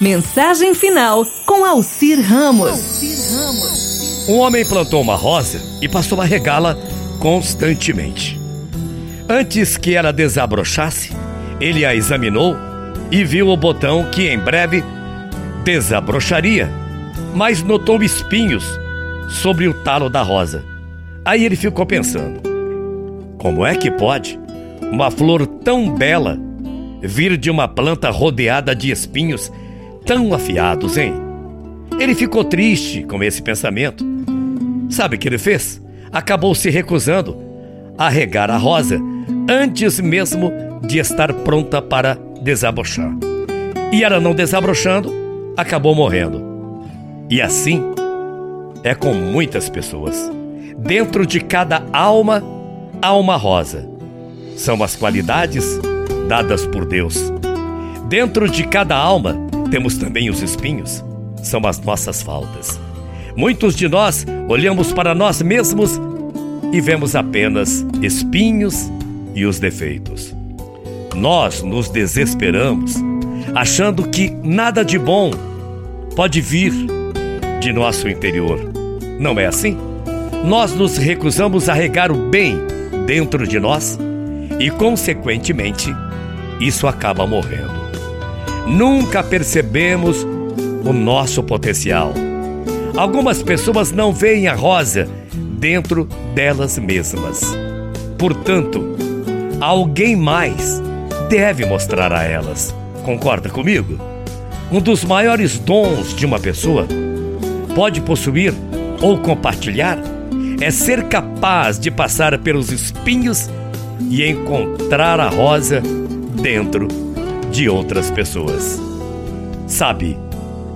Mensagem final com Alcir Ramos. Um homem plantou uma rosa e passou a regá-la constantemente. Antes que ela desabrochasse, ele a examinou e viu o botão que em breve desabrocharia, mas notou espinhos sobre o talo da rosa. Aí ele ficou pensando: como é que pode uma flor tão bela vir de uma planta rodeada de espinhos tão afiados, hein? Ele ficou triste com esse pensamento. Sabe o que ele fez? Acabou se recusando a regar a rosa antes mesmo de estar pronta para desabrochar. E ela não desabrochando, acabou morrendo. E assim é com muitas pessoas. Dentro de cada alma há uma rosa. São as qualidades dadas por Deus. Dentro de cada alma temos também os espinhos, são as nossas faltas. Muitos de nós olhamos para nós mesmos e vemos apenas espinhos e os defeitos. Nós nos desesperamos, achando que nada de bom pode vir de nosso interior. Não é assim? Nós nos recusamos a regar o bem dentro de nós e, consequentemente, isso acaba morrendo nunca percebemos o nosso potencial. Algumas pessoas não veem a rosa dentro delas mesmas. Portanto, alguém mais deve mostrar a elas. Concorda comigo? Um dos maiores dons de uma pessoa pode possuir ou compartilhar é ser capaz de passar pelos espinhos e encontrar a rosa dentro de outras pessoas. Sabe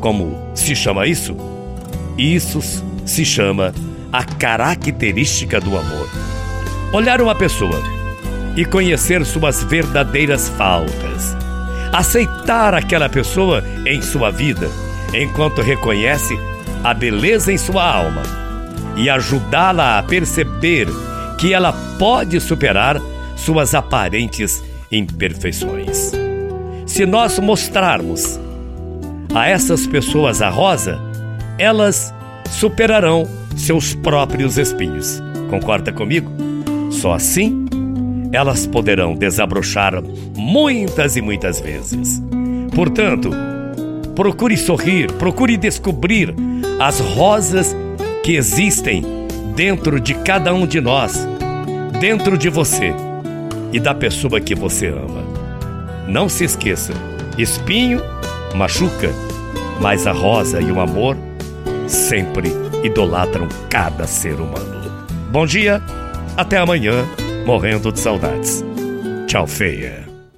como se chama isso? Isso se chama a característica do amor. Olhar uma pessoa e conhecer suas verdadeiras faltas. Aceitar aquela pessoa em sua vida enquanto reconhece a beleza em sua alma e ajudá-la a perceber que ela pode superar suas aparentes imperfeições se nós mostrarmos a essas pessoas a rosa, elas superarão seus próprios espinhos. Concorda comigo? Só assim elas poderão desabrochar muitas e muitas vezes. Portanto, procure sorrir, procure descobrir as rosas que existem dentro de cada um de nós, dentro de você e da pessoa que você ama. Não se esqueça: espinho machuca, mas a rosa e o amor sempre idolatram cada ser humano. Bom dia, até amanhã, morrendo de saudades. Tchau, feia.